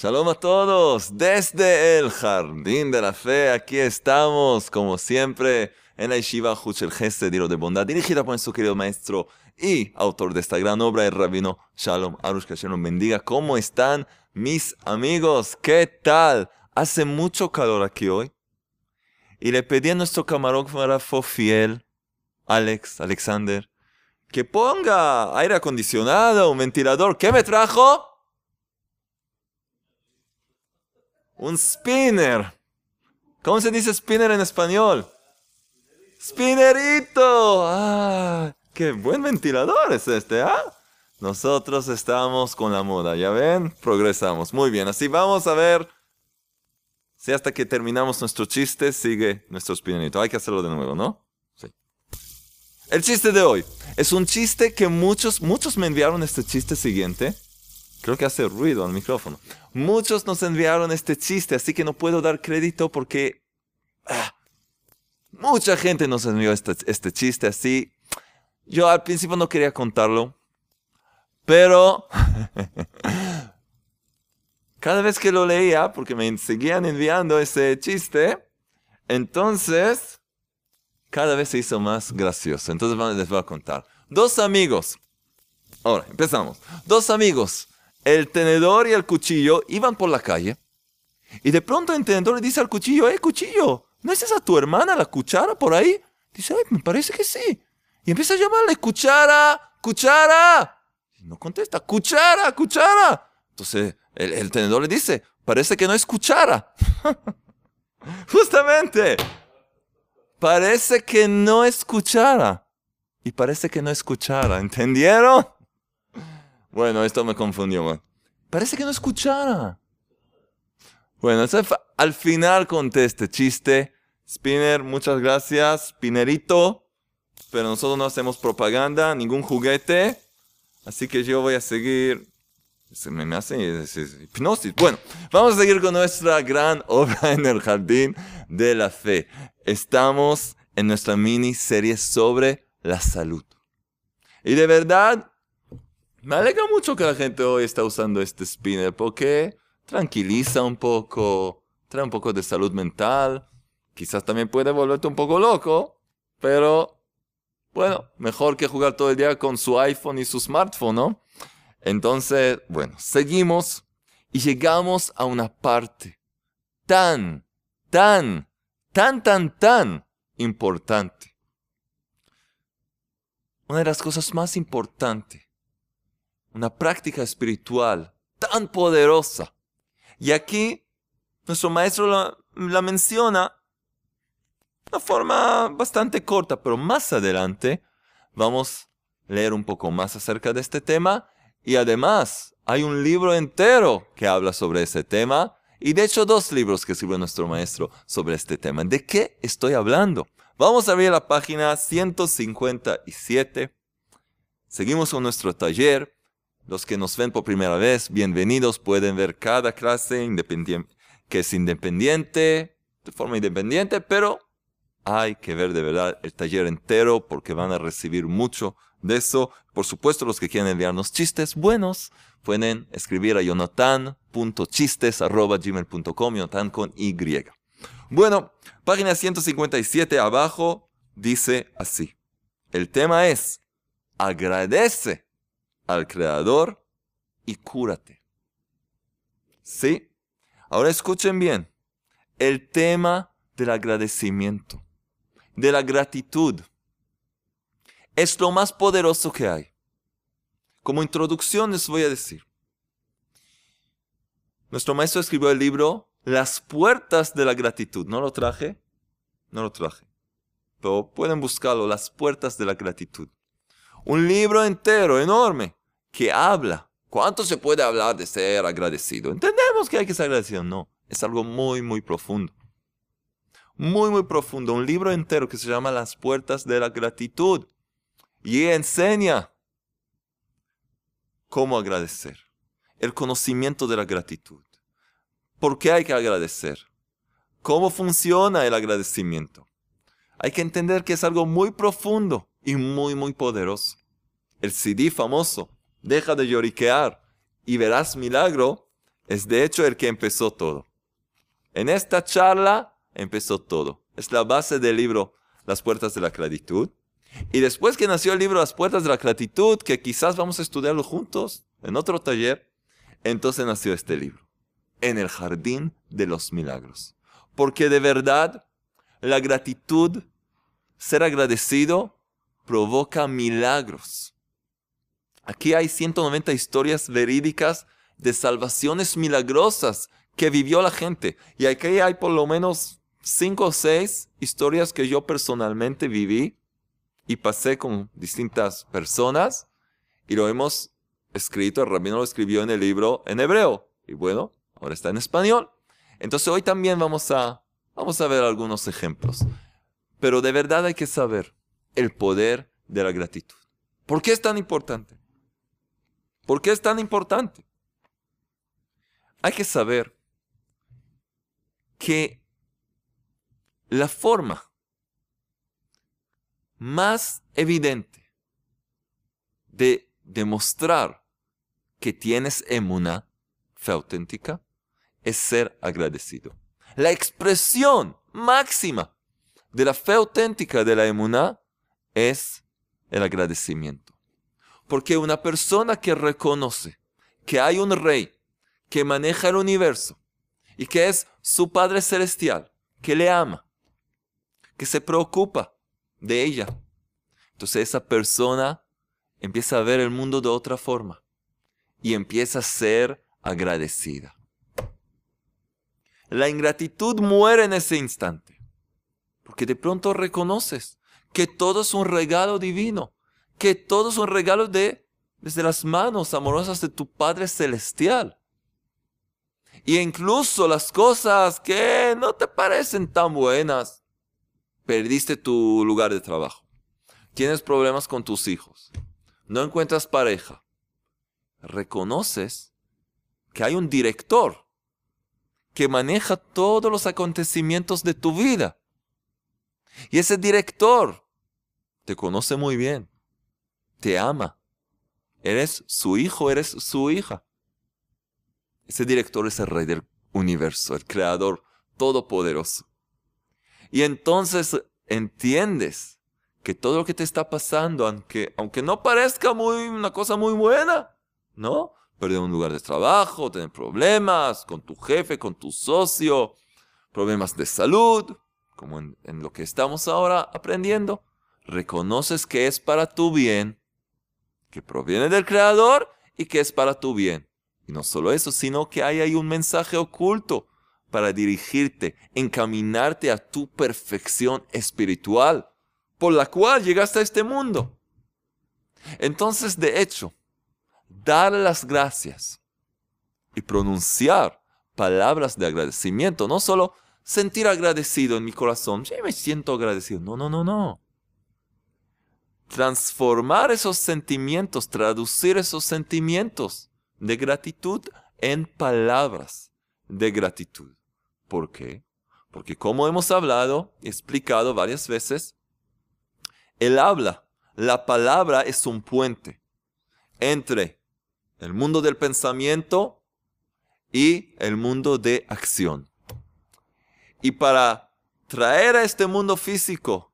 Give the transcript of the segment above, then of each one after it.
Shalom a todos, desde el Jardín de la Fe, aquí estamos, como siempre, en la Yeshiva Huchel Geste, Diro de Bondad, dirigida por nuestro querido maestro y autor de esta gran obra, el rabino Shalom Arush, que bendiga. ¿Cómo están mis amigos? ¿Qué tal? Hace mucho calor aquí hoy. Y le pedí a nuestro camarógrafo fiel, Alex, Alexander, que ponga aire acondicionado, un ventilador. ¿Qué me trajo? Un spinner. ¿Cómo se dice spinner en español? Spinnerito. Ah, qué buen ventilador es este, ¿ah? Nosotros estamos con la moda, ¿ya ven? Progresamos. Muy bien, así vamos a ver si hasta que terminamos nuestro chiste sigue nuestro spinnerito. Hay que hacerlo de nuevo, ¿no? Sí. El chiste de hoy es un chiste que muchos, muchos me enviaron este chiste siguiente. Creo que hace ruido al micrófono. Muchos nos enviaron este chiste, así que no puedo dar crédito porque ah, mucha gente nos envió este, este chiste así. Yo al principio no quería contarlo, pero cada vez que lo leía, porque me seguían enviando ese chiste, entonces cada vez se hizo más gracioso. Entonces les voy a contar. Dos amigos. Ahora, empezamos. Dos amigos el tenedor y el cuchillo iban por la calle y de pronto el tenedor le dice al cuchillo, ¡eh, cuchillo! ¿No es esa tu hermana, la cuchara, por ahí? Dice, ay, me parece que sí. Y empieza a llamarle, cuchara, cuchara. No contesta, cuchara, cuchara. Entonces el, el tenedor le dice, parece que no es cuchara. Justamente. Parece que no es cuchara. Y parece que no es cuchara. ¿Entendieron? Bueno, esto me confundió. Parece que no escuchara. Bueno, al final conté este chiste. Spinner, muchas gracias. Spinnerito. Pero nosotros no hacemos propaganda, ningún juguete. Así que yo voy a seguir. Se me, hace hipnosis. Bueno, vamos a seguir con nuestra gran obra en el jardín de la fe. Estamos en nuestra miniserie sobre la salud. Y de verdad, me alegra mucho que la gente hoy está usando este spinner porque tranquiliza un poco, trae un poco de salud mental. Quizás también puede volverte un poco loco, pero bueno, mejor que jugar todo el día con su iPhone y su smartphone, ¿no? Entonces, bueno, seguimos y llegamos a una parte tan, tan, tan, tan, tan importante. Una de las cosas más importantes una práctica espiritual tan poderosa. Y aquí nuestro maestro la, menciona de una forma bastante corta, pero más adelante vamos a leer un poco más acerca de este tema. Y además hay un libro entero que habla sobre ese tema. Y de hecho dos libros que escribió nuestro maestro sobre este tema. ¿De qué estoy hablando? Vamos a ver la página 157. Seguimos con nuestro taller los que nos ven por primera vez, bienvenidos. Pueden ver cada clase que es independiente, de forma independiente, pero hay que ver de verdad el taller entero porque van a recibir mucho de eso. Por supuesto, los que quieran enviarnos chistes buenos pueden escribir a jonathan.chistes.gmail.com, jonathan con Y. Bueno, página 157 abajo dice así. El tema es, agradece al Creador y cúrate. ¿Sí? Ahora escuchen bien. El tema del agradecimiento, de la gratitud, es lo más poderoso que hay. Como introducción les voy a decir. Nuestro maestro escribió el libro Las puertas de la gratitud. ¿No lo traje? No lo traje. Pero pueden buscarlo, Las puertas de la gratitud. Un libro entero, enorme, que habla. ¿Cuánto se puede hablar de ser agradecido? Entendemos que hay que ser agradecido. No, es algo muy, muy profundo. Muy, muy profundo. Un libro entero que se llama Las puertas de la gratitud. Y enseña cómo agradecer. El conocimiento de la gratitud. ¿Por qué hay que agradecer? ¿Cómo funciona el agradecimiento? Hay que entender que es algo muy profundo y muy, muy poderoso. El CD famoso, deja de lloriquear y verás milagro, es de hecho el que empezó todo. En esta charla empezó todo. Es la base del libro Las Puertas de la Gratitud. Y después que nació el libro Las Puertas de la Gratitud, que quizás vamos a estudiarlo juntos en otro taller, entonces nació este libro, En el Jardín de los Milagros. Porque de verdad, la gratitud, ser agradecido, provoca milagros. Aquí hay 190 historias verídicas de salvaciones milagrosas que vivió la gente. Y aquí hay por lo menos cinco o seis historias que yo personalmente viví y pasé con distintas personas y lo hemos escrito, el rabino lo escribió en el libro en hebreo y bueno, ahora está en español. Entonces hoy también vamos a, vamos a ver algunos ejemplos. Pero de verdad hay que saber el poder de la gratitud. ¿Por qué es tan importante? ¿Por qué es tan importante? hay que saber que la forma más evidente de demostrar que tienes emuna, fe auténtica, es ser agradecido. La expresión máxima de la fe auténtica de la emuna es el agradecimiento. Porque una persona que reconoce que hay un rey que maneja el universo y que es su Padre Celestial, que le ama, que se preocupa de ella. Entonces esa persona empieza a ver el mundo de otra forma y empieza a ser agradecida. La ingratitud muere en ese instante, porque de pronto reconoces que todo es un regalo divino, que todo es un regalo de desde las manos amorosas de tu Padre Celestial. Y incluso las cosas que no te parecen tan buenas. Perdiste tu lugar de trabajo. Tienes problemas con tus hijos. No encuentras pareja. Reconoces que hay un director que maneja todos los acontecimientos de tu vida. Y ese director te conoce muy bien. Te ama. Eres su hijo, eres su hija. Ese director es el rey del universo, el creador todopoderoso. Y entonces entiendes que todo lo que te está pasando, aunque, aunque no parezca muy, una cosa muy buena, ¿no? Perder un lugar de trabajo, tener problemas con tu jefe, con tu socio, problemas de salud, como en, en lo que estamos ahora aprendiendo, reconoces que es para tu bien, que proviene del Creador y que es para tu bien. Y no solo eso, sino que hay ahí un mensaje oculto para dirigirte, encaminarte a tu perfección espiritual, por la cual llegaste a este mundo. Entonces, de hecho, dar las gracias y pronunciar palabras de agradecimiento, no solo sentir agradecido en mi corazón, sí me siento agradecido, no, no, no, no. Transformar esos sentimientos, traducir esos sentimientos de gratitud en palabras de gratitud. ¿Por qué? Porque como hemos hablado explicado varias veces, el habla, la palabra es un puente entre el mundo del pensamiento y el mundo de acción. Y para traer a este mundo físico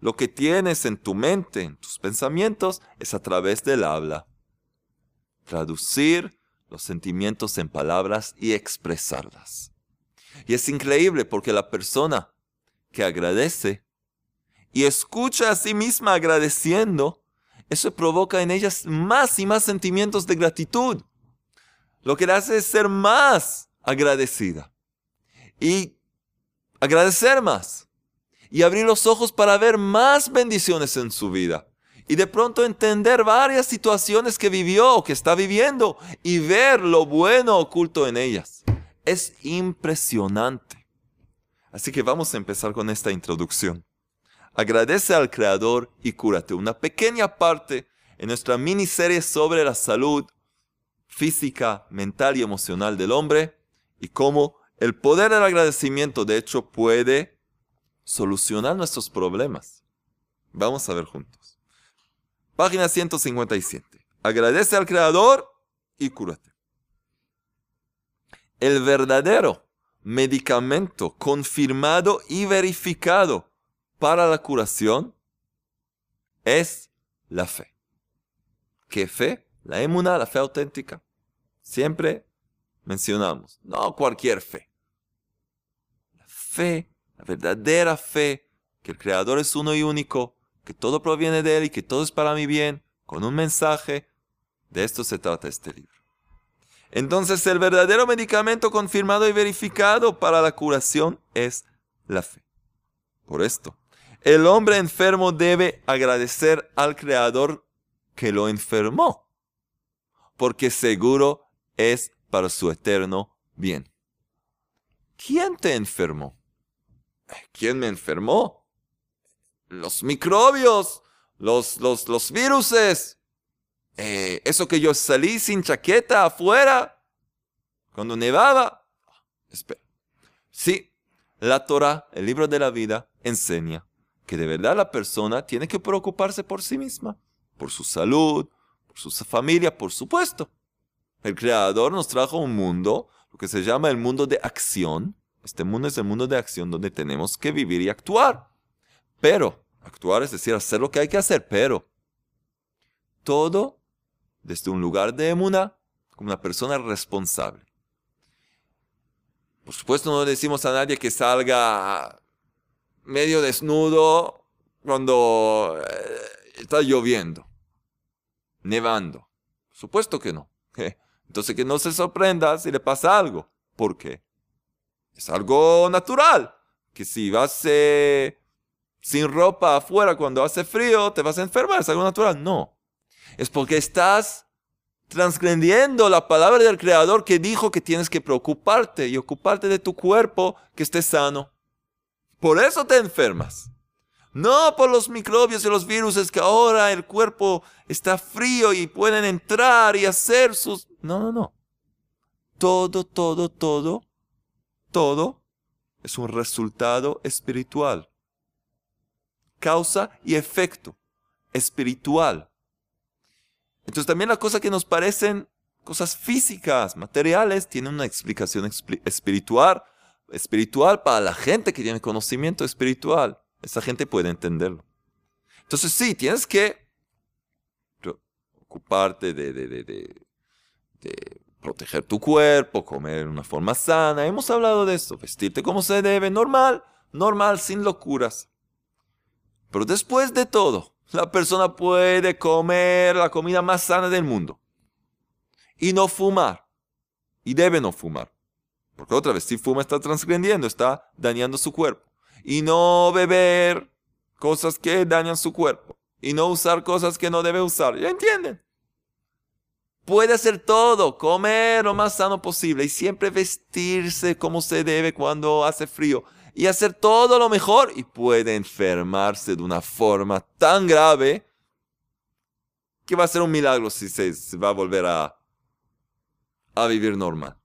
lo que tienes en tu mente, en tus pensamientos, es a través del habla traducir los sentimientos en palabras y expresarlas. Y es increíble porque la persona que agradece y escucha a sí misma agradeciendo, eso provoca en ellas más y más sentimientos de gratitud. Lo que le hace es ser más agradecida y agradecer más y abrir los ojos para ver más bendiciones en su vida y de pronto entender varias situaciones que vivió o que está viviendo y ver lo bueno oculto en ellas. Es impresionante. Así que vamos a empezar con esta introducción. Agradece al Creador y cúrate. Una pequeña parte en nuestra miniserie sobre la salud física, mental y emocional del hombre y cómo el poder del agradecimiento de hecho puede solucionar nuestros problemas. Vamos a ver juntos. Página 157. Agradece al Creador y cúrate. el verdadero medicamento confirmado y verificado para la curación es la fe. ¿Qué fe? La emuna, la fe auténtica. Siempre mencionamos, no cualquier fe. La fe, la verdadera fe, que el Creador es uno y único, que todo proviene de Él y que todo es para mi bien, con un mensaje. De esto se trata este libro. Entonces el verdadero medicamento confirmado y verificado para la curación es la fe. Por esto, el hombre enfermo debe agradecer al Creador que lo enfermó, porque seguro es para su eterno bien. ¿Quién te enfermó? ¿Quién me enfermó? Los microbios, los, los, los viruses, eh, eso que yo salí sin chaqueta afuera, cuando nevaba. Espera. Sí, la Torah, el libro de la vida, enseña que de verdad la persona tiene que preocuparse por sí misma, por su salud, por su familia, por supuesto. El Creador nos trajo un mundo, lo que se llama el mundo de acción. Este mundo es el mundo de acción donde tenemos que vivir y actuar. Pero, actuar es decir, hacer lo que hay que hacer, pero todo desde un lugar de emuna como una persona responsable. Por supuesto no decimos a nadie que salga medio desnudo cuando eh, está lloviendo, nevando. Por supuesto que no. Entonces que no se sorprenda si le pasa algo. ¿Por qué? Es algo natural. Que si vas eh, sin ropa afuera cuando hace frío, te vas a enfermar. Es algo natural. No es porque estás transgrediendo la palabra del Creador que dijo que tienes que preocuparte y ocuparte de tu cuerpo que esté sano. Por eso te enfermas. No por los microbios y los virus, es que ahora el cuerpo está frío y pueden entrar y hacer sus... No, no, no. Todo, todo, todo, todo es un resultado espiritual. Causa y efecto espiritual. Entonces también las cosas que nos parecen cosas físicas, materiales, tienen una explicación espiritual, espiritual para la gente que tiene conocimiento espiritual. Esa gente puede entenderlo. Entonces sí, tienes que ocuparte de, de, proteger tu cuerpo, comer de una forma sana. Hemos hablado de esto, vestirte como se debe, normal, normal, sin locuras. Pero después de todo, la persona puede comer la comida más sana del mundo y no fumar. Y debe no fumar. Porque otra vez, si fuma está transgrediendo, está dañando su cuerpo. Y no beber cosas que dañan su cuerpo. Y no usar cosas que no debe usar. ¿Ya entienden? Puede hacer todo, comer lo más sano posible y siempre vestirse como se debe cuando hace frío y hacer todo lo mejor y puede enfermarse de una forma tan grave que va a ser un milagro si se, va a volver a, a vivir normal.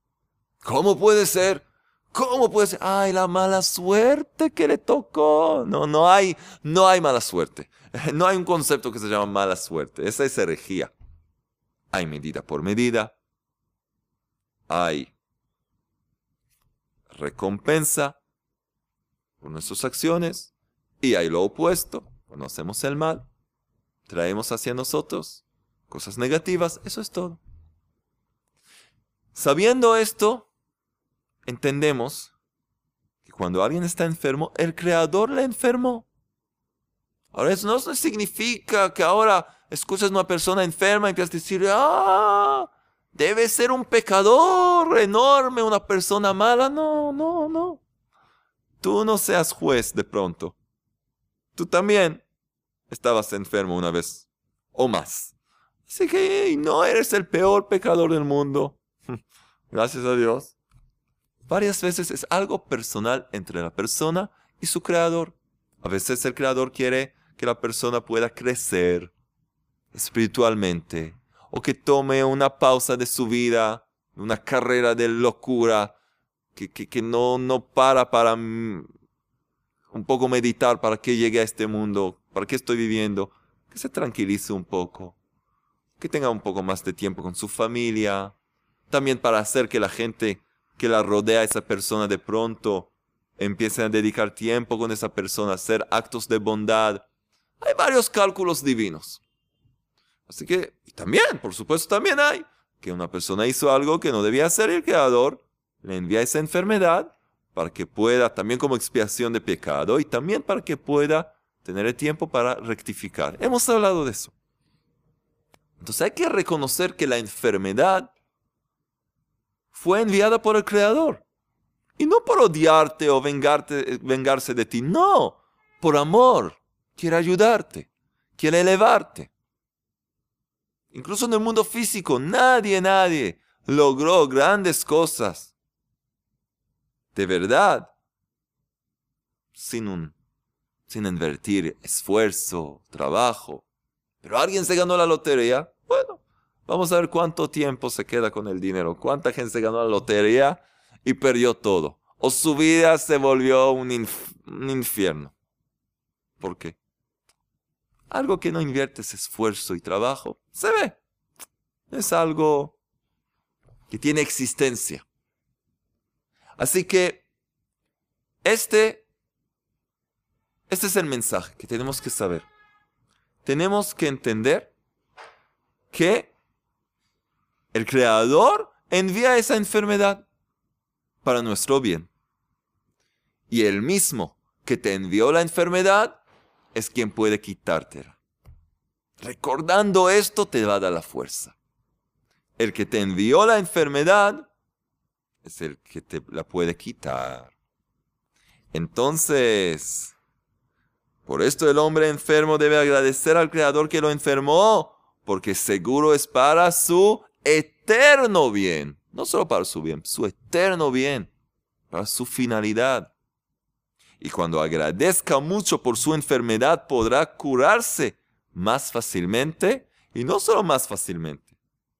¿Cómo puede ser? ¿Cómo puede ser? Ay, la mala suerte que le tocó. No, no hay, no hay mala suerte. No hay un concepto que se llama mala suerte. Esa es herejía. Hay medida por medida. Hay recompensa por nuestras acciones y hay lo opuesto, cuando hacemos el mal, traemos hacia nosotros cosas negativas, eso es todo. Sabiendo esto, entendemos que cuando alguien está enfermo, el creador le enfermó. Ahora eso no significa que ahora escuchas a una persona enferma y empiezas a decir, ah, debe ser un pecador enorme, una persona mala. No, no, no. Tú no seas juez de pronto. Tú también estabas enfermo una vez o más. Así que no eres el peor pecador del mundo. Gracias a Dios. Varias veces es algo personal entre la persona y su creador. A veces el creador quiere que la persona pueda crecer espiritualmente o que tome una pausa de su vida, una carrera de locura que, no, no para para un poco meditar para qué llegué a este mundo, para qué estoy viviendo, que se tranquilice un poco, que tenga un poco más de tiempo con su familia, también para hacer que la gente que la rodea a esa persona de pronto empiecen a dedicar tiempo con esa persona, hacer actos de bondad. Hay varios cálculos divinos. Así que, también, por supuesto, también hay que una persona hizo algo que no debía hacer y el Creador le envía esa enfermedad para que pueda, también como expiación de pecado y también para que pueda tener el tiempo para rectificar. Hemos hablado de eso. Entonces hay que reconocer que la enfermedad fue enviada por el Creador. Y no por odiarte o vengarte, vengarse de ti, no, por amor. Quiere ayudarte, quiere elevarte. Incluso en el mundo físico, nadie, nadie logró grandes cosas. De verdad. Sin un, sin invertir esfuerzo, trabajo. Pero alguien se ganó la lotería. Bueno, vamos a ver cuánto tiempo se queda con el dinero. Cuánta gente se ganó la lotería y perdió todo. O su vida se volvió un, un infierno. ¿Por qué? Algo que no inviertes esfuerzo y trabajo, se ve. Es algo que tiene existencia. Así que este, este es el mensaje que tenemos que saber. Tenemos que entender que el Creador envía esa enfermedad para nuestro bien. Y el mismo que te envió la enfermedad es quien puede quitártela. Recordando esto te va a dar la fuerza. El que te envió la enfermedad es el que te la puede quitar. Entonces, por esto el hombre enfermo debe agradecer al Creador que lo enfermó, porque seguro es para su eterno bien. No solo para su bien, su eterno bien, para su finalidad y cuando agradezca mucho por su enfermedad podrá curarse más fácilmente y no solo más fácilmente,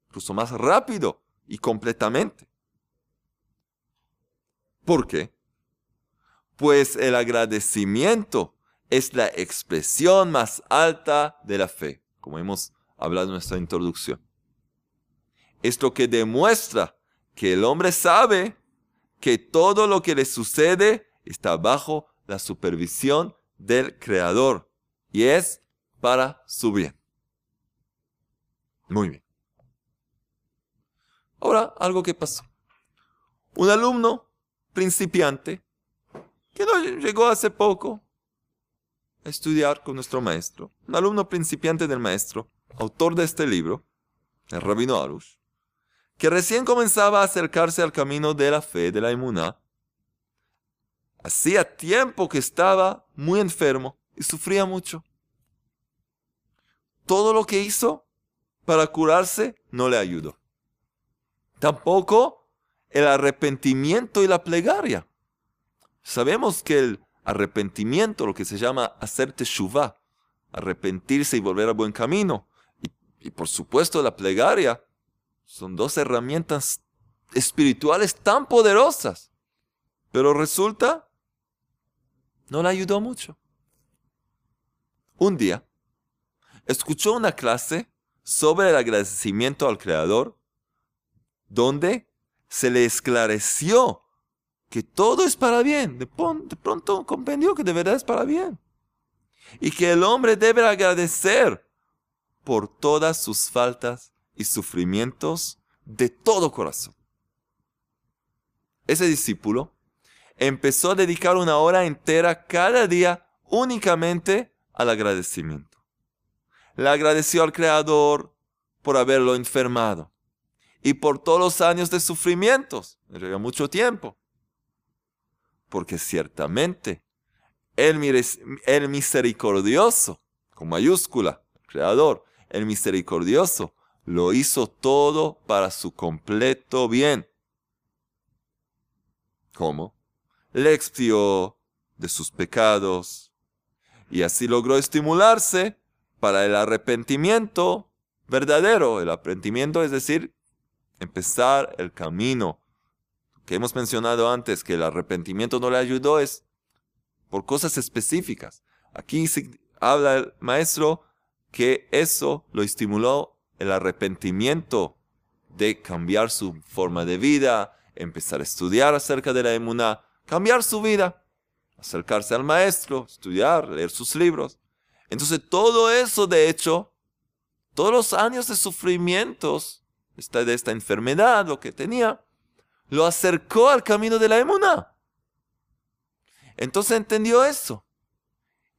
incluso más rápido y completamente. ¿Por qué? Pues el agradecimiento es la expresión más alta de la fe, como hemos hablado en nuestra introducción. Es lo que demuestra que el hombre sabe que todo lo que le sucede está bajo la supervisión del Creador y es para su bien. Muy bien. Ahora, algo que pasó. Un alumno principiante que no llegó hace poco a estudiar con nuestro maestro, un alumno principiante del maestro, autor de este libro, el Rabino Arush, que recién comenzaba a acercarse al camino de la fe, de la inmunidad, Hacía tiempo que estaba muy enfermo y sufría mucho. Todo lo que hizo para curarse no le ayudó. Tampoco el arrepentimiento y la plegaria. Sabemos que el arrepentimiento, lo que se llama hacer teshuva, arrepentirse y volver al buen camino, y por supuesto la plegaria, son dos herramientas espirituales tan poderosas. Pero resulta no le ayudó mucho. Un día, escuchó una clase sobre el agradecimiento al Creador, donde se le esclareció que todo es para bien. De, pronto comprendió que de verdad es para bien. Y que el hombre debe agradecer por todas sus faltas y sufrimientos de todo corazón. Ese discípulo empezó a dedicar una hora entera cada día únicamente al agradecimiento. Le agradeció al Creador por haberlo enfermado y por todos los años de sufrimientos. Le lleva mucho tiempo. Porque ciertamente el, el misericordioso, con mayúscula, Creador, el misericordioso, lo hizo todo para su completo bien. ¿Cómo? Le expió de sus pecados y así logró estimularse para el arrepentimiento verdadero. El arrepentimiento es decir, empezar el camino que hemos mencionado antes, que el arrepentimiento no le ayudó, es por cosas específicas. Aquí habla el maestro que eso lo estimuló el arrepentimiento de cambiar su forma de vida, empezar a estudiar acerca de la emuná, cambiar su vida, acercarse al maestro, estudiar, leer sus libros. Entonces todo eso, de hecho, todos los años de sufrimientos de esta enfermedad, lo que tenía, lo acercó al camino de la emuná. Entonces entendió eso.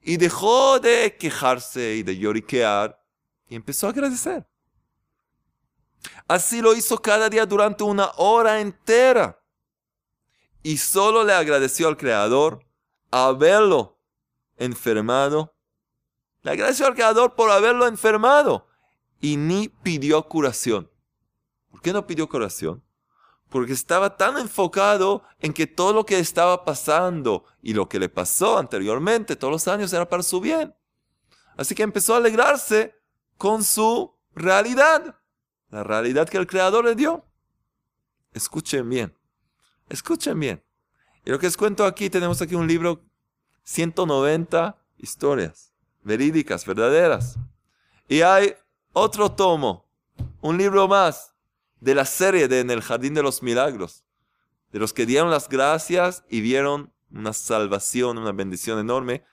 Y dejó de quejarse y de lloriquear y empezó a agradecer. Así lo hizo cada día durante una hora entera. Y solo le agradeció al Creador haberlo enfermado. Le agradeció al Creador por haberlo enfermado. Y ni pidió curación. ¿Por qué no pidió curación? Porque estaba tan enfocado en que todo lo que estaba pasando y lo que le pasó anteriormente, todos los años, era para su bien. Así que empezó a alegrarse con su realidad, la realidad que el Creador le dio. Escuchen bien, escuchen bien. Y lo que les cuento aquí, tenemos aquí un libro, 190 historias verídicas, verdaderas. Y hay otro tomo, un libro más, de la serie de En el Jardín de los Milagros, de los que dieron las gracias y vieron una salvación, una bendición enorme,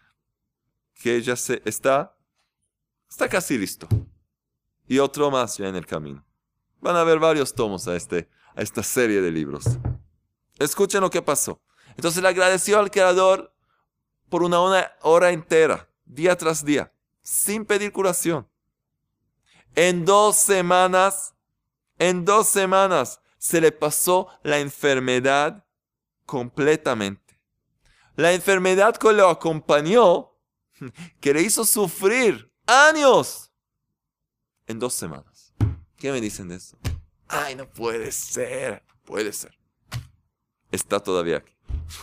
que ya se está, está casi listo. Y otro más ya en el camino. Van a haber varios tomos a, este, a esta serie de libros. Escuchen lo que pasó. Entonces le agradeció al Creador por una hora entera, día tras día, sin pedir curación. En dos semanas en dos semanas se le pasó la enfermedad completamente. La enfermedad que lo acompañó, que le hizo sufrir años, en dos semanas. ¿Qué me dicen de eso? Ay, no puede ser, puede ser. Está todavía aquí.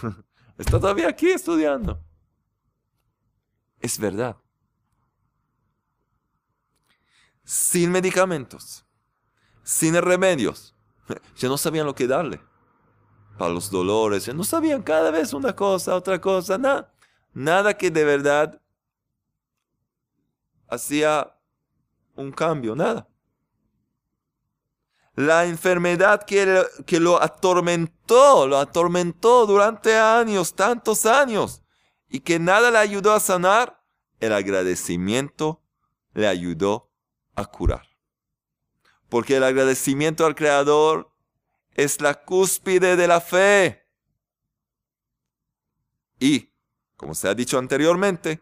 Está todavía aquí estudiando. Es verdad. Sin medicamentos sin remedios. Ya no sabían lo que darle para los dolores, ya no sabían cada vez una cosa, otra cosa, nada. Nada que de verdad hacía un cambio, nada. La enfermedad que, que lo atormentó, lo atormentó durante años, tantos años, y que nada le ayudó a sanar, el agradecimiento le ayudó a curar porque el agradecimiento al Creador es la cúspide de la fe. Y, como se ha dicho anteriormente,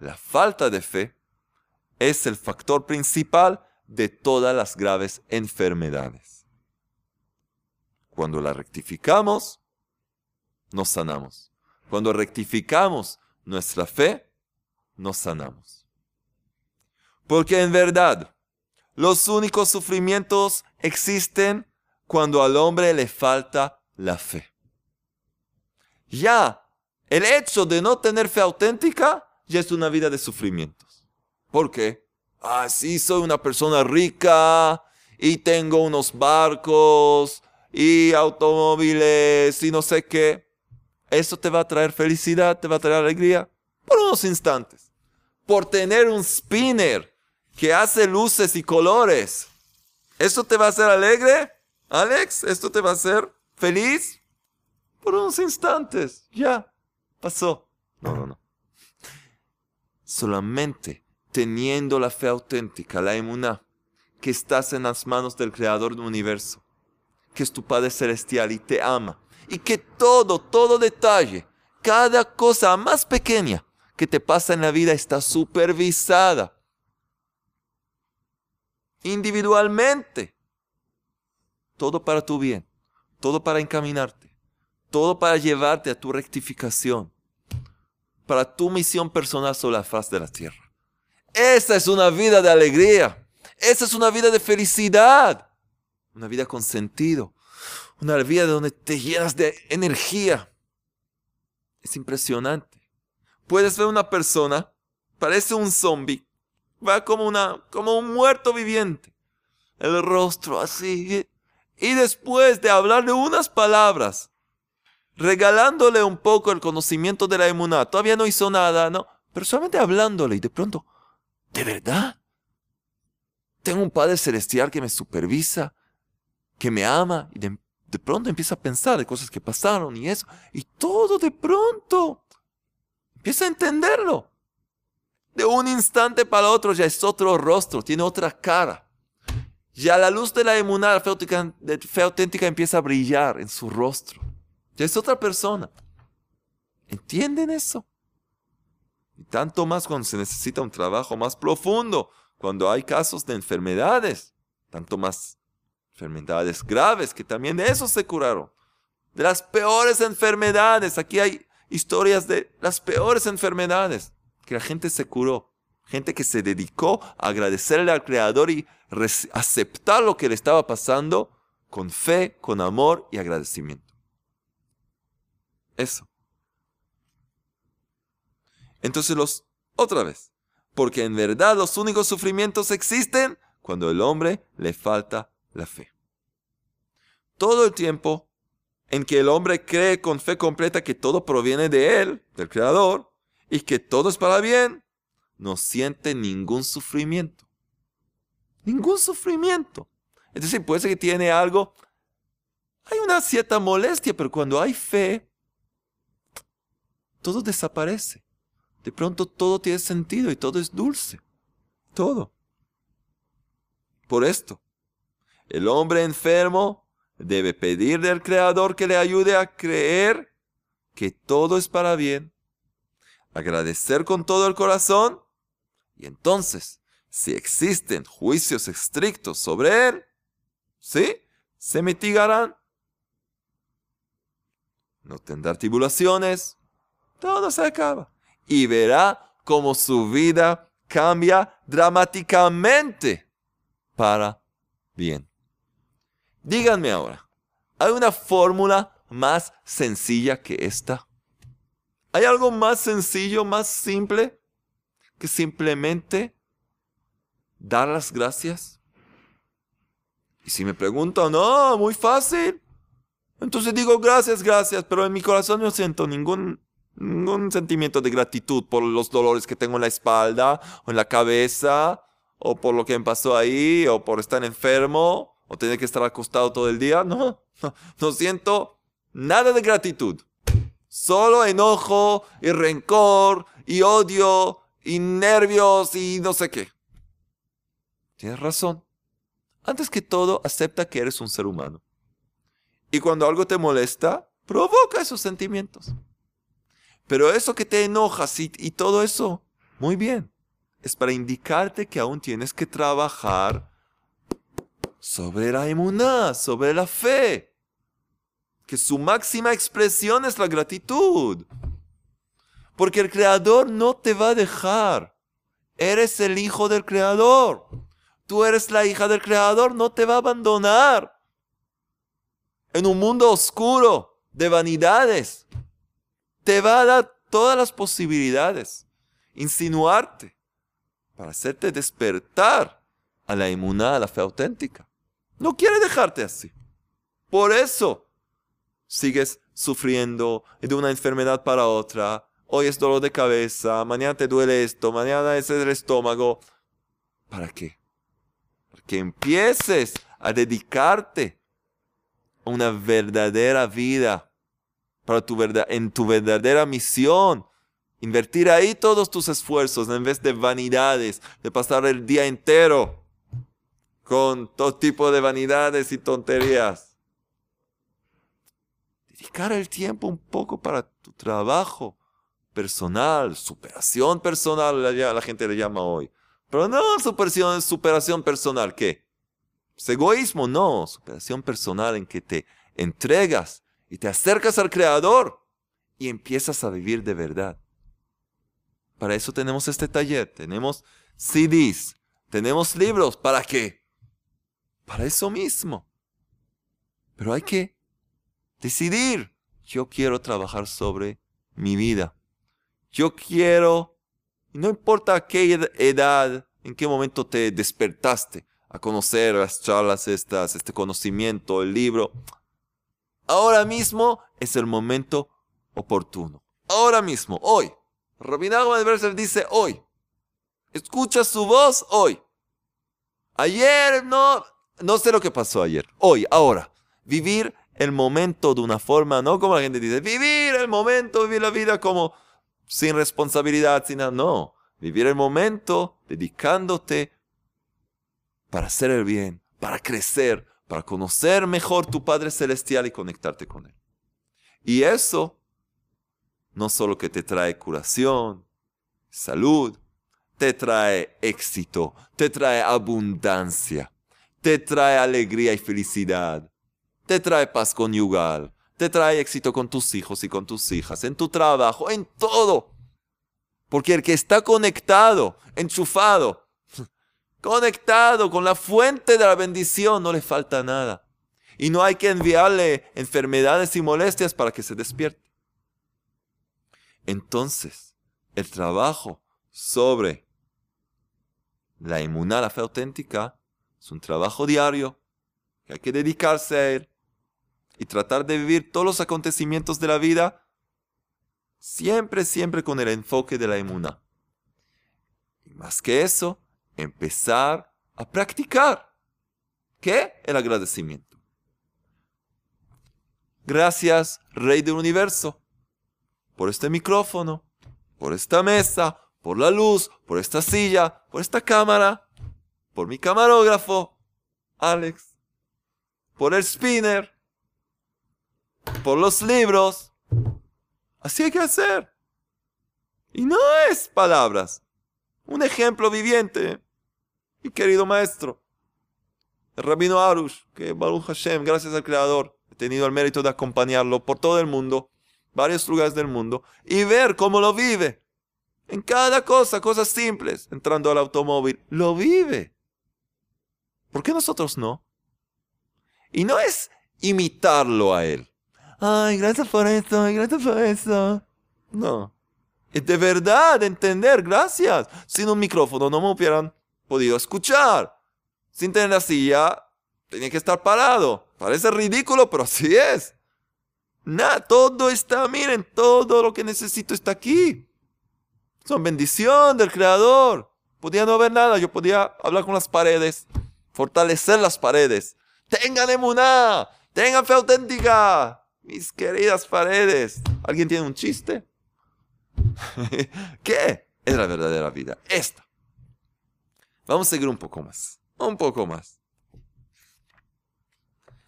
la falta de fe es el factor principal de todas las graves enfermedades. Cuando la rectificamos, nos sanamos. Cuando rectificamos nuestra fe, nos sanamos. Porque en verdad, los únicos sufrimientos existen cuando al hombre le falta la fe. Ya, el hecho de no tener fe auténtica ya es una vida de sufrimientos. ¿Por qué? Ah, sí, soy una persona rica y tengo unos barcos y automóviles y no sé qué. ¿Eso te va a traer felicidad? ¿Te va a traer alegría? Por unos instantes. Por tener un spinner que hace luces y colores. ¿Esto te va a hacer alegre, Alex? ¿Esto te va a hacer feliz? Por unos instantes, ya, pasó. No, no, no. Solamente teniendo la fe auténtica, la emuná, que estás en las manos del Creador del universo, que es tu Padre Celestial y te ama, y que todo, todo detalle, cada cosa más pequeña que te pasa en la vida está supervisada individualmente. Todo para tu bien, todo para encaminarte, todo para llevarte a tu rectificación, para tu misión personal sobre la faz de la tierra. Esa es una vida de alegría, esa es una vida de felicidad, una vida con sentido, una vida donde te llenas de energía. Es impresionante. Puedes ver una persona, parece un zombie, va como, una, como un muerto viviente. El rostro así. Y después de hablarle unas palabras, regalándole un poco el conocimiento de la emuná, todavía no hizo nada, ¿no? Pero solamente hablándole y de pronto, ¿de verdad? Tengo un Padre Celestial que me supervisa, que me ama y de pronto empieza a pensar de cosas que pasaron y eso, y todo de pronto empieza a entenderlo. De un instante para otro ya es otro rostro, tiene otra cara. Ya la luz de la emuná, la fe auténtica, empieza a brillar en su rostro. Ya es otra persona. ¿Entienden eso? Y tanto más cuando se necesita un trabajo más profundo, cuando hay casos de enfermedades, tanto más enfermedades graves, que también de eso se curaron. De las peores enfermedades. Aquí hay historias de las peores enfermedades que la gente se curó. Gente que se dedicó a agradecerle al Creador y aceptar lo que le estaba pasando con fe, con amor y agradecimiento. Eso. Entonces los, otra vez, porque en verdad los únicos sufrimientos existen cuando el hombre le falta la fe. Todo el tiempo en que el hombre cree con fe completa que todo proviene de él, del Creador, y que todo es para bien, no siente ningún sufrimiento. Ningún sufrimiento. Es decir, puede ser que tiene algo, hay una cierta molestia, pero cuando hay fe, todo desaparece. De pronto todo tiene sentido y todo es dulce. Todo. Por esto, el hombre enfermo debe pedir del Creador que le ayude a creer que todo es para bien, agradecer con todo el corazón y entonces, si existen juicios estrictos sobre él, ¿sí? Se mitigarán. No tendrá tribulaciones, todo se acaba. Y verá cómo su vida cambia dramáticamente para bien. Díganme ahora, ¿hay una fórmula más sencilla que esta? ¿Hay algo más sencillo, más simple que simplemente dar las gracias? Y si me pregunto, no, muy fácil. Entonces digo gracias, gracias, pero en mi corazón no siento ningún, ningún sentimiento de gratitud por los dolores que tengo en la espalda o en la cabeza, o por lo que me pasó ahí, o por estar enfermo, o tener que estar acostado todo el día. No, no, no siento nada de gratitud. Solo enojo y rencor y odio y nervios y no sé qué. Tienes razón. Antes que todo, acepta que eres un ser humano. Y cuando algo te molesta, provoca esos sentimientos. Pero eso que te enojas y, todo eso, muy bien. Es para indicarte que aún tienes que trabajar sobre la emuná, sobre la fe. Que su máxima expresión es la gratitud. Porque el Creador no te va a dejar. Eres el hijo del Creador. Tú eres la hija del Creador, no te va a abandonar. En un mundo oscuro de vanidades, te va a dar todas las posibilidades, insinuarte, para hacerte despertar a la inmunidad, a la fe auténtica. No quiere dejarte así. Por eso sigues sufriendo de una enfermedad para otra. Hoy es dolor de cabeza, mañana te duele esto, mañana es el estómago. ¿Para qué? Para que empieces a dedicarte a una verdadera vida, para tu verdad, en tu verdadera misión. Invertir ahí todos tus esfuerzos en vez de vanidades, de pasar el día entero con todo tipo de vanidades y tonterías. Dedicar el tiempo un poco para tu trabajo personal, superación personal, la, gente le llama hoy. Pero no superación, superación personal, ¿qué? Es egoísmo, no, superación personal en que te entregas y te acercas al Creador y empiezas a vivir de verdad. Para eso tenemos este taller, tenemos CDs, tenemos libros, ¿para qué? para eso mismo. Pero hay que decidir. Yo quiero trabajar sobre mi vida. Yo quiero, no importa a qué edad, en qué momento te despertaste a conocer las charlas estas, este conocimiento, el libro. Ahora mismo es el momento oportuno. Ahora mismo, hoy. Rabbi Nachman dice hoy. Escucha su voz hoy. Ayer no, no sé lo que pasó ayer, hoy, ahora. Vivir el momento de una forma, no como la gente dice, vivir el momento, vivir la vida como sin responsabilidad, sin nada. No, vivir el momento dedicándote para hacer el bien, para crecer, para conocer mejor tu Padre Celestial y conectarte con Él. Y eso no solo que te trae curación, salud, te trae éxito, te trae abundancia, te trae alegría y felicidad, te trae paz conyugal, te trae éxito con tus hijos y con tus hijas, en tu trabajo, en todo. Porque el que está conectado, enchufado, conectado con la fuente de la bendición, no le falta nada. Y no hay que enviarle enfermedades y molestias para que se despierte. Entonces, el trabajo sobre la inmunidad, la fe auténtica, es un trabajo diario que hay que dedicarse a él y tratar de vivir todos los acontecimientos de la vida siempre, siempre con el enfoque de la inmunidad. Y más que eso, empezar a practicar. ¿Qué? El agradecimiento. Gracias, Rey del Universo, por este micrófono, por esta mesa, por la luz, por esta silla, por esta cámara, por mi camarógrafo, Alex, por el spinner, por los libros. Así hay que hacer. Y no es palabras. Un ejemplo viviente. Mi querido maestro, el rabino Arush, que Baruch Hashem, gracias al Creador, he tenido el mérito de acompañarlo por todo el mundo, varios lugares del mundo, y ver cómo lo vive. En cada cosa, cosas simples, entrando al automóvil, lo vive. ¿Por qué nosotros no? Y no es imitarlo a él. Ay, gracias por esto, gracias por eso. No. Es de verdad entender, gracias. Sin un micrófono no me hubieran podido escuchar. Sin tener la silla, tenía que estar parado. Parece ridículo, pero así es. Nada, todo está, miren, todo lo que necesito está aquí. Son bendición del Creador. Podía no ver nada, yo podía hablar con las paredes, fortalecer las paredes. Tengan emuná, tengan fe auténtica. Mis queridas paredes. ¿Alguien tiene un chiste? ¿Qué? Es la verdadera vida. Esta. Vamos a seguir un poco más. Un poco más.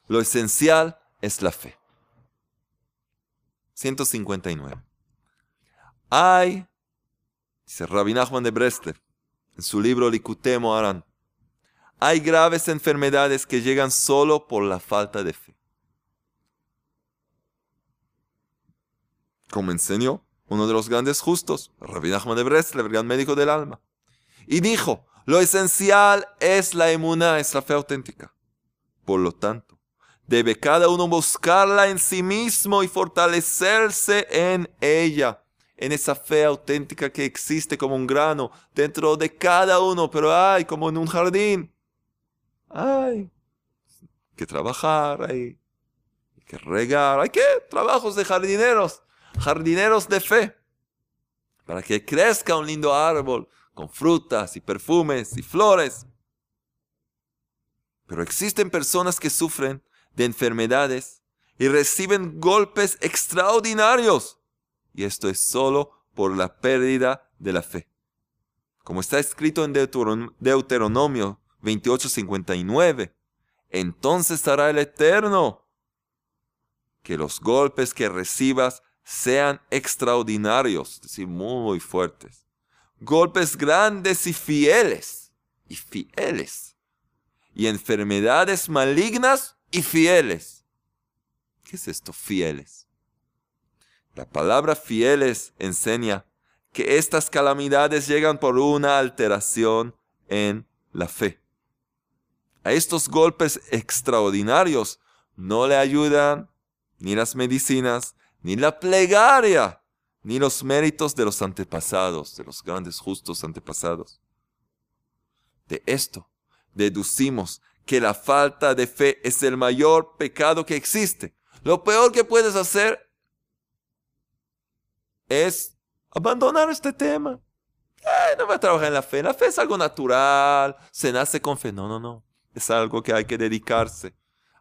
Lo esencial es la fe. 159. Hay, dice Rabbi Nachman de Breslev, en su libro Likutemo Aran, hay graves enfermedades que llegan solo por la falta de fe. como enseñó uno de los grandes justos, Rabbi Nachman de Breslev, el gran médico del alma. Y dijo, lo esencial es la emuna, es la fe auténtica. Por lo tanto, debe cada uno buscarla en sí mismo y fortalecerse en ella, en esa fe auténtica que existe como un grano dentro de cada uno, pero hay como en un jardín. Hay que trabajar, hay que regar, hay que trabajos de jardineros jardineros de fe, para que crezca un lindo árbol con frutas y perfumes y flores. Pero existen personas que sufren de enfermedades y reciben golpes extraordinarios. Y esto es solo por la pérdida de la fe. Como está escrito en Deuteronomio 28:59, entonces hará el Eterno que los golpes que recibas sean extraordinarios, es decir, muy fuertes. Golpes grandes y fieles, y fieles. Y enfermedades malignas y fieles. ¿Qué es esto, fieles? La palabra fieles enseña que estas calamidades llegan por una alteración en la fe. A estos golpes extraordinarios no le ayudan ni las medicinas, ni la plegaria, ni los méritos de los antepasados, de los grandes justos antepasados. De esto deducimos que la falta de fe es el mayor pecado que existe. Lo peor que puedes hacer es abandonar este tema. no voy a trabajar en la fe. La fe es algo natural. Se nace con fe. No, no, no. Es algo que hay que dedicarse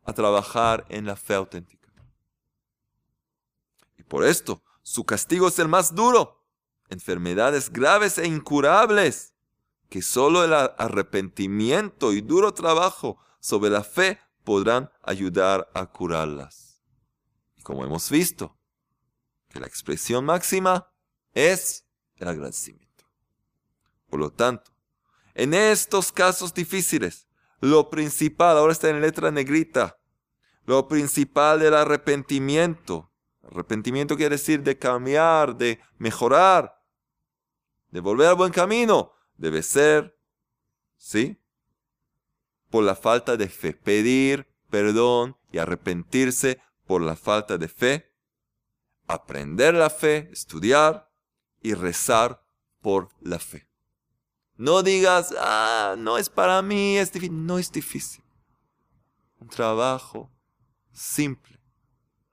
a trabajar en la fe auténtica. Por esto, su castigo es el más duro. Enfermedades graves e incurables, que solo el arrepentimiento y duro trabajo sobre la fe podrán ayudar a curarlas. Y como hemos visto, que la expresión máxima es el agradecimiento. Por lo tanto, en estos casos difíciles, lo principal, ahora está en letra negrita, lo principal del arrepentimiento. Arrepentimiento quiere decir de cambiar, de mejorar, de volver al buen camino. Debe ser, ¿sí? Por la falta de fe. Pedir perdón y arrepentirse por la falta de fe. Aprender la fe, estudiar y rezar por la fe. No digas, ah, no es para mí, es difícil. No es difícil. Un trabajo simple.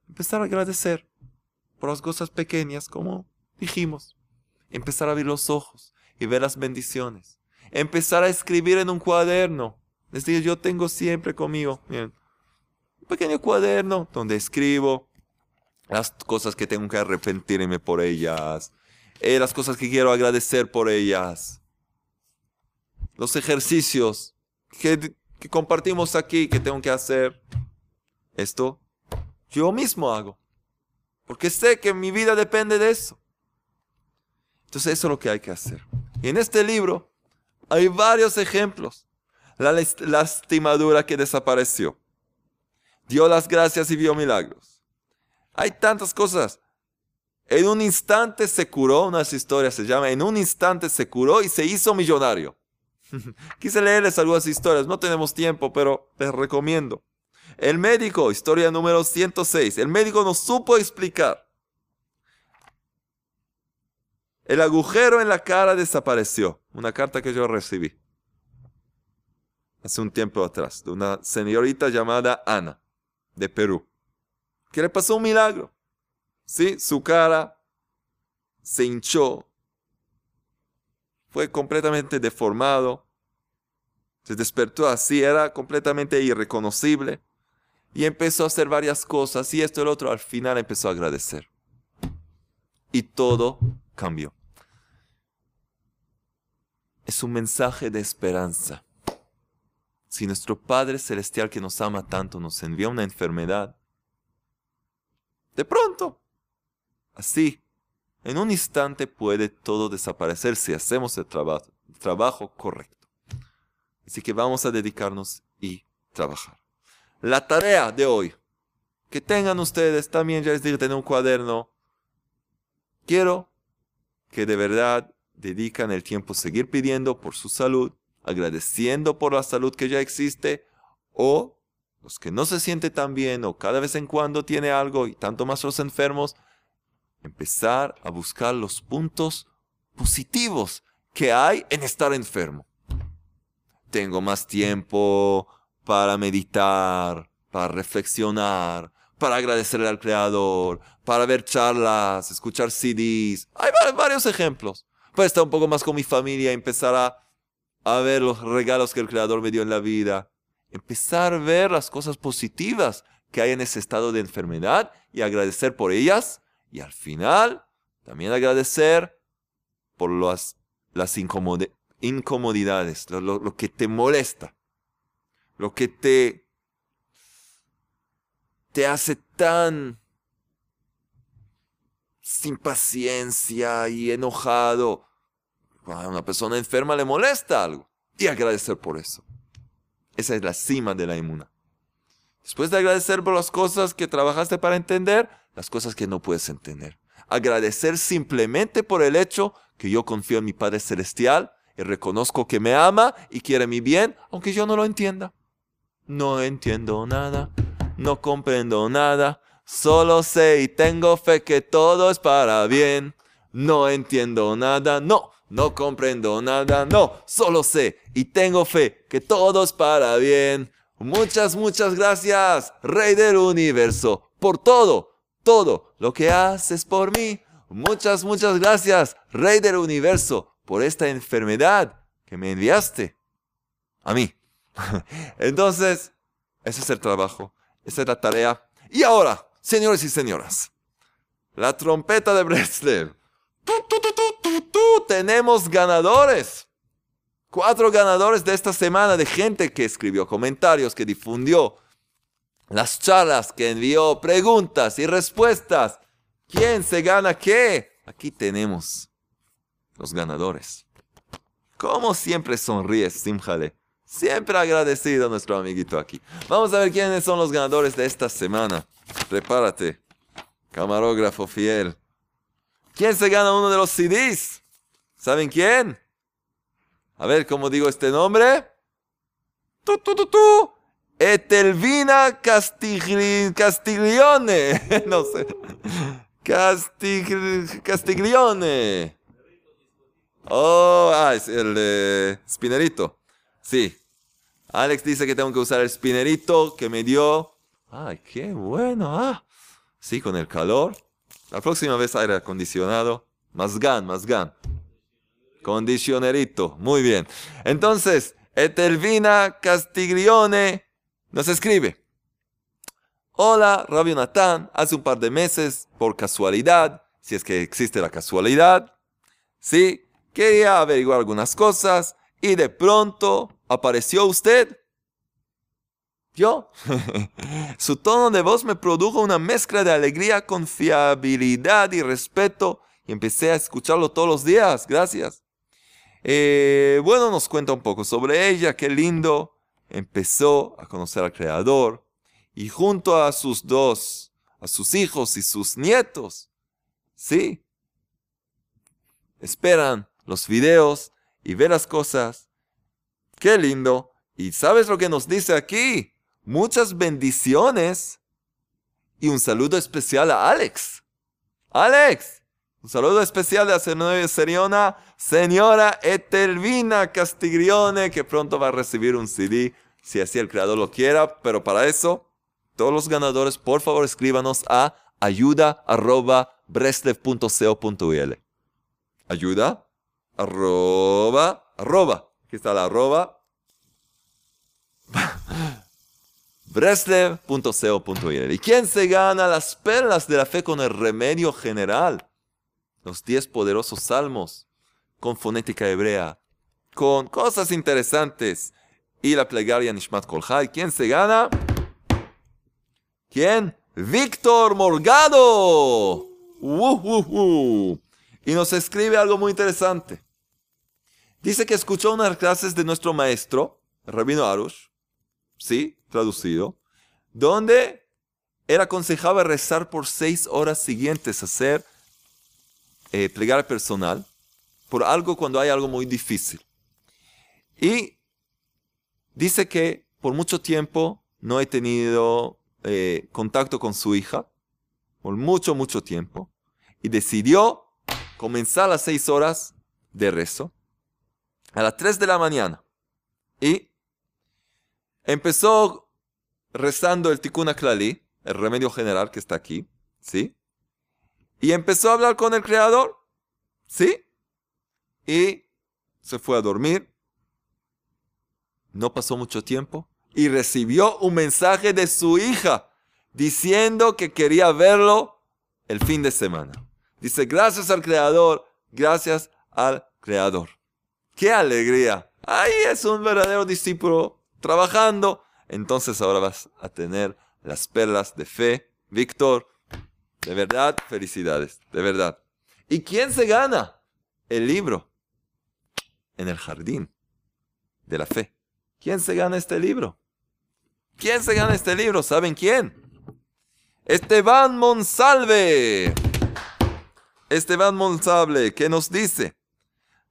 Empezar a agradecer por las cosas pequeñas, como dijimos. Empezar a abrir los ojos y ver las bendiciones. Empezar a escribir en un cuaderno. Decir, yo tengo siempre conmigo, un pequeño cuaderno donde escribo las cosas que tengo que arrepentirme por ellas, eh, las cosas que quiero agradecer por ellas los ejercicios que, compartimos aquí, que tengo que hacer. Esto yo mismo hago. Porque sé que mi vida depende de eso. Entonces eso es lo que hay que hacer. Y en este libro hay varios ejemplos. La lastimadura que desapareció. Dio las gracias y vio milagros. Hay tantas cosas. En un instante se curó, unas historias se llama, en un instante se curó y se hizo millonario. Quise leerles algunas historias, no tenemos tiempo, pero les recomiendo. El médico, historia número 106, el médico nos supo explicar. El agujero en la cara desapareció. Una carta que yo recibí hace un tiempo atrás de una señorita llamada Ana, de Perú, que le pasó un milagro. Sí, su cara se hinchó, fue completamente deformado. Se despertó así, era completamente irreconocible. Y empezó a hacer varias cosas y esto y el otro. Al final empezó a agradecer. Y todo cambió. Es un mensaje de esperanza. Si nuestro Padre Celestial que nos ama tanto nos envía una enfermedad, de pronto, así, en un instante puede todo desaparecer si hacemos el, trabajo correcto. Así que vamos a dedicarnos y trabajar. La tarea de hoy, que tengan ustedes también, ya les digo, tener un cuaderno. Quiero que de verdad dedican el tiempo a seguir pidiendo por su salud, agradeciendo por la salud que ya existe, o los que no se sienten tan bien, o cada vez en cuando tiene algo, y tanto más los enfermos, empezar a buscar los puntos positivos que hay en estar enfermo. Tengo más tiempo para meditar, para reflexionar, para agradecerle al Creador, para ver charlas, escuchar CDs. Hay varios ejemplos. Para estar un poco más con mi familia, empezar a, a ver los regalos que el Creador me dio en la vida. Empezar a ver las cosas positivas que hay en ese estado de enfermedad y agradecer por ellas y al final, también agradecer por las, las incomodidades, lo, que te molesta, lo que te, te hace tan sin paciencia y enojado. A una persona enferma le molesta algo. Y agradecer por eso. Esa es la cima de la inmuna. Después de agradecer por las cosas que trabajaste para entender, las cosas que no puedes entender. Agradecer simplemente por el hecho que yo confío en mi Padre Celestial y reconozco que me ama y quiere mi bien, aunque yo no lo entienda. No entiendo nada, no comprendo nada, solo sé y tengo fe que todo es para bien. No entiendo nada, no, no comprendo nada, no, solo sé y tengo fe que todo es para bien. Muchas, muchas gracias, Rey del Universo, por todo, todo lo que haces por mí. Muchas, muchas gracias, Rey del Universo, por esta enfermedad que me enviaste a mí. Entonces, ese es el trabajo, esa es la tarea. Y ahora, señores y señoras, La trompeta de Breslev. Tenemos ganadores. Cuatro ganadores de esta semana de gente que escribió comentarios, que difundió las charlas, que envió preguntas y respuestas. ¿Quién se gana qué? Aquí tenemos los ganadores. Como siempre sonríes, Simjale. Siempre agradecido a nuestro amiguito aquí. Vamos a ver quiénes son los ganadores de esta semana. Prepárate, camarógrafo fiel. ¿Quién se gana uno de los CDs? ¿Saben quién? A ver, ¿cómo digo este nombre? Tu, tu, tu, tu. Etelvina Castiglione. no sé. Castiglione. Oh, ah, es el de Spinerito. Sí. Alex dice que tengo que usar el spinerito que me dio. Ay, qué bueno. Ah. Sí, con el calor. La próxima vez aire acondicionado. Más gan, más gan. Condicionerito. Muy bien. Entonces, Etelvina Castiglione nos escribe. Hola, Rabio Natán. Hace un par de meses, por casualidad, si es que existe la casualidad, sí, quería averiguar algunas cosas y de pronto apareció usted. Yo. Su tono de voz me produjo una mezcla de alegría, confiabilidad y respeto y empecé a escucharlo todos los días. Gracias. Eh, bueno, nos cuenta un poco sobre ella, qué lindo. Empezó a conocer al Creador y junto a sus dos, a sus hijos y sus nietos, sí, esperan los videos y ver las cosas. Qué lindo. ¿Y sabes lo que nos dice aquí? Muchas bendiciones y un saludo especial a Alex. Alex, un saludo especial la Seriona, señora Etelvina Castiglione, que pronto va a recibir un CD, si así el creador lo quiera. Pero para eso, todos los ganadores, por favor, escríbanos a ayuda.breslev.co.il. Ayuda arroba, arroba, aquí está la arroba, breslev.co.il. ¿Y quién se gana las perlas de la fe con el remedio general? Los diez poderosos salmos, con fonética hebrea, con cosas interesantes y la plegaria Nishmat Kolhai. ¿Quién se gana? ¿Quién? Víctor Morgado. Y nos escribe algo muy interesante. Dice que escuchó unas clases de nuestro maestro, Rabino Arush, sí, traducido, donde él aconsejaba rezar por seis horas siguientes, hacer eh, plegar personal, por algo cuando hay algo muy difícil. Y dice que por mucho tiempo no he tenido eh, contacto con su hija, por mucho, mucho tiempo, y decidió comenzar las seis horas de rezo a las 3 de la mañana. Y empezó rezando el Tikkun Klali, el remedio general que está aquí, ¿sí? Y empezó a hablar con el Creador, ¿sí? Y se fue a dormir. No pasó mucho tiempo y recibió un mensaje de su hija diciendo que quería verlo el fin de semana. Dice, gracias al Creador, gracias al Creador. ¡Qué alegría! Ahí es un verdadero discípulo trabajando. Entonces ahora vas a tener las perlas de fe. Víctor, de verdad, felicidades, de verdad. ¿Y quién se gana? El libro en el jardín de la fe. ¿Quién se gana este libro? ¿Quién se gana este libro? ¿Saben quién? Esteban Monsalve. Esteban Monsalve, ¿qué nos dice,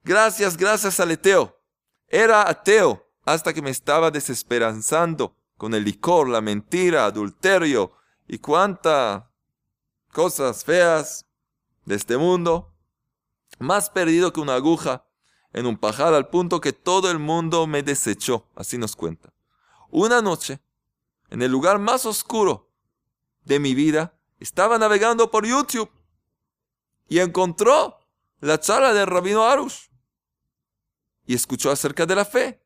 Gracias, gracias al ateo. Era ateo hasta que me estaba desesperanzando con el licor, la mentira, adulterio y cuántas cosas feas de este mundo. Más perdido que una aguja en un pajar al punto que todo el mundo me desechó, así nos cuenta. Una noche, en el lugar más oscuro de mi vida, estaba navegando por YouTube y encontró la charla de Rabino Arush y escuchó acerca de la fe.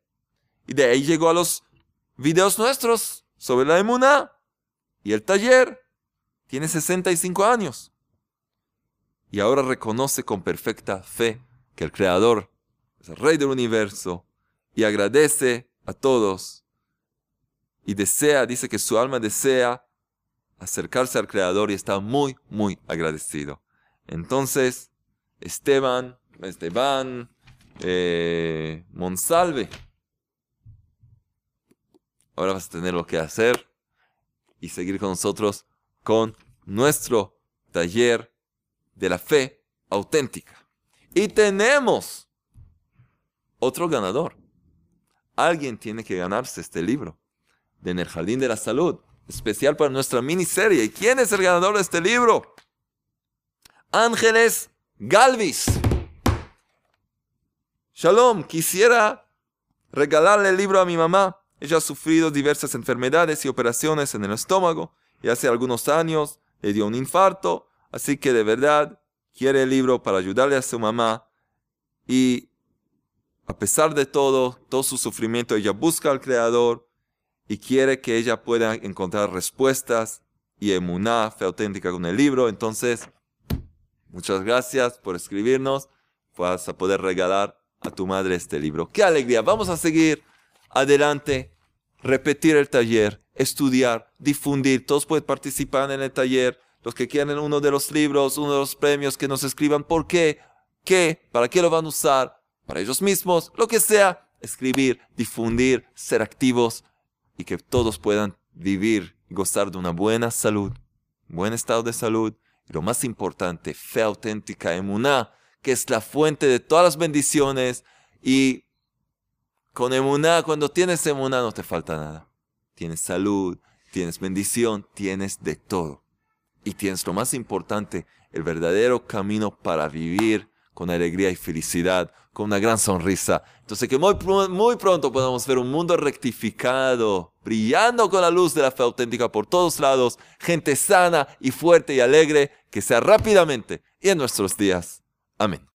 Y de ahí llegó a los videos nuestros sobre la emuna y el taller. Tiene 65 años. y ahora reconoce con perfecta fe que el Creador es el Rey del universo y agradece a todos y desea, dice que su alma desea acercarse al Creador y está muy, muy agradecido. Entonces, Esteban, Esteban, eh, Monsalve, ahora vas a tener lo que hacer y seguir con nosotros con nuestro taller de la fe auténtica. Y tenemos otro ganador. Alguien tiene que ganarse este libro de En de la Salud, especial para nuestra miniserie. ¿Y quién es el ganador de este libro? Ángeles Galvis. Shalom, quisiera regalarle el libro a mi mamá. Ella ha sufrido diversas enfermedades y operaciones en el estómago y hace algunos años le dio un infarto, así que de verdad quiere el libro para ayudarle a su mamá y a pesar de todo, todo su sufrimiento, ella busca al Creador y quiere que ella pueda encontrar respuestas y emuná, fe auténtica con el libro. Entonces, muchas gracias por escribirnos. Vas a poder regalar a tu madre este libro. ¡Qué alegría! Vamos a seguir adelante, repetir el taller, estudiar, difundir. Todos pueden participar en el taller. Los que quieran uno de los libros, uno de los premios, que nos escriban por qué, qué, para qué lo van a usar, para ellos mismos, lo que sea. Escribir, difundir, ser activos y que todos puedan vivir gozar de una buena salud, buen estado de salud y lo más importante, fe auténtica, emuná, que es la fuente de todas las bendiciones y con emuná, cuando tienes emuná no te falta nada. Tienes salud, tienes bendición, tienes de todo. Y tienes lo más importante, el verdadero camino para vivir con alegría y felicidad, con una gran sonrisa. Entonces que muy, muy pronto podamos ver un mundo rectificado, brillando con la luz de la fe auténtica por todos lados, gente sana y fuerte y alegre, que sea rápidamente y en nuestros días. Amén.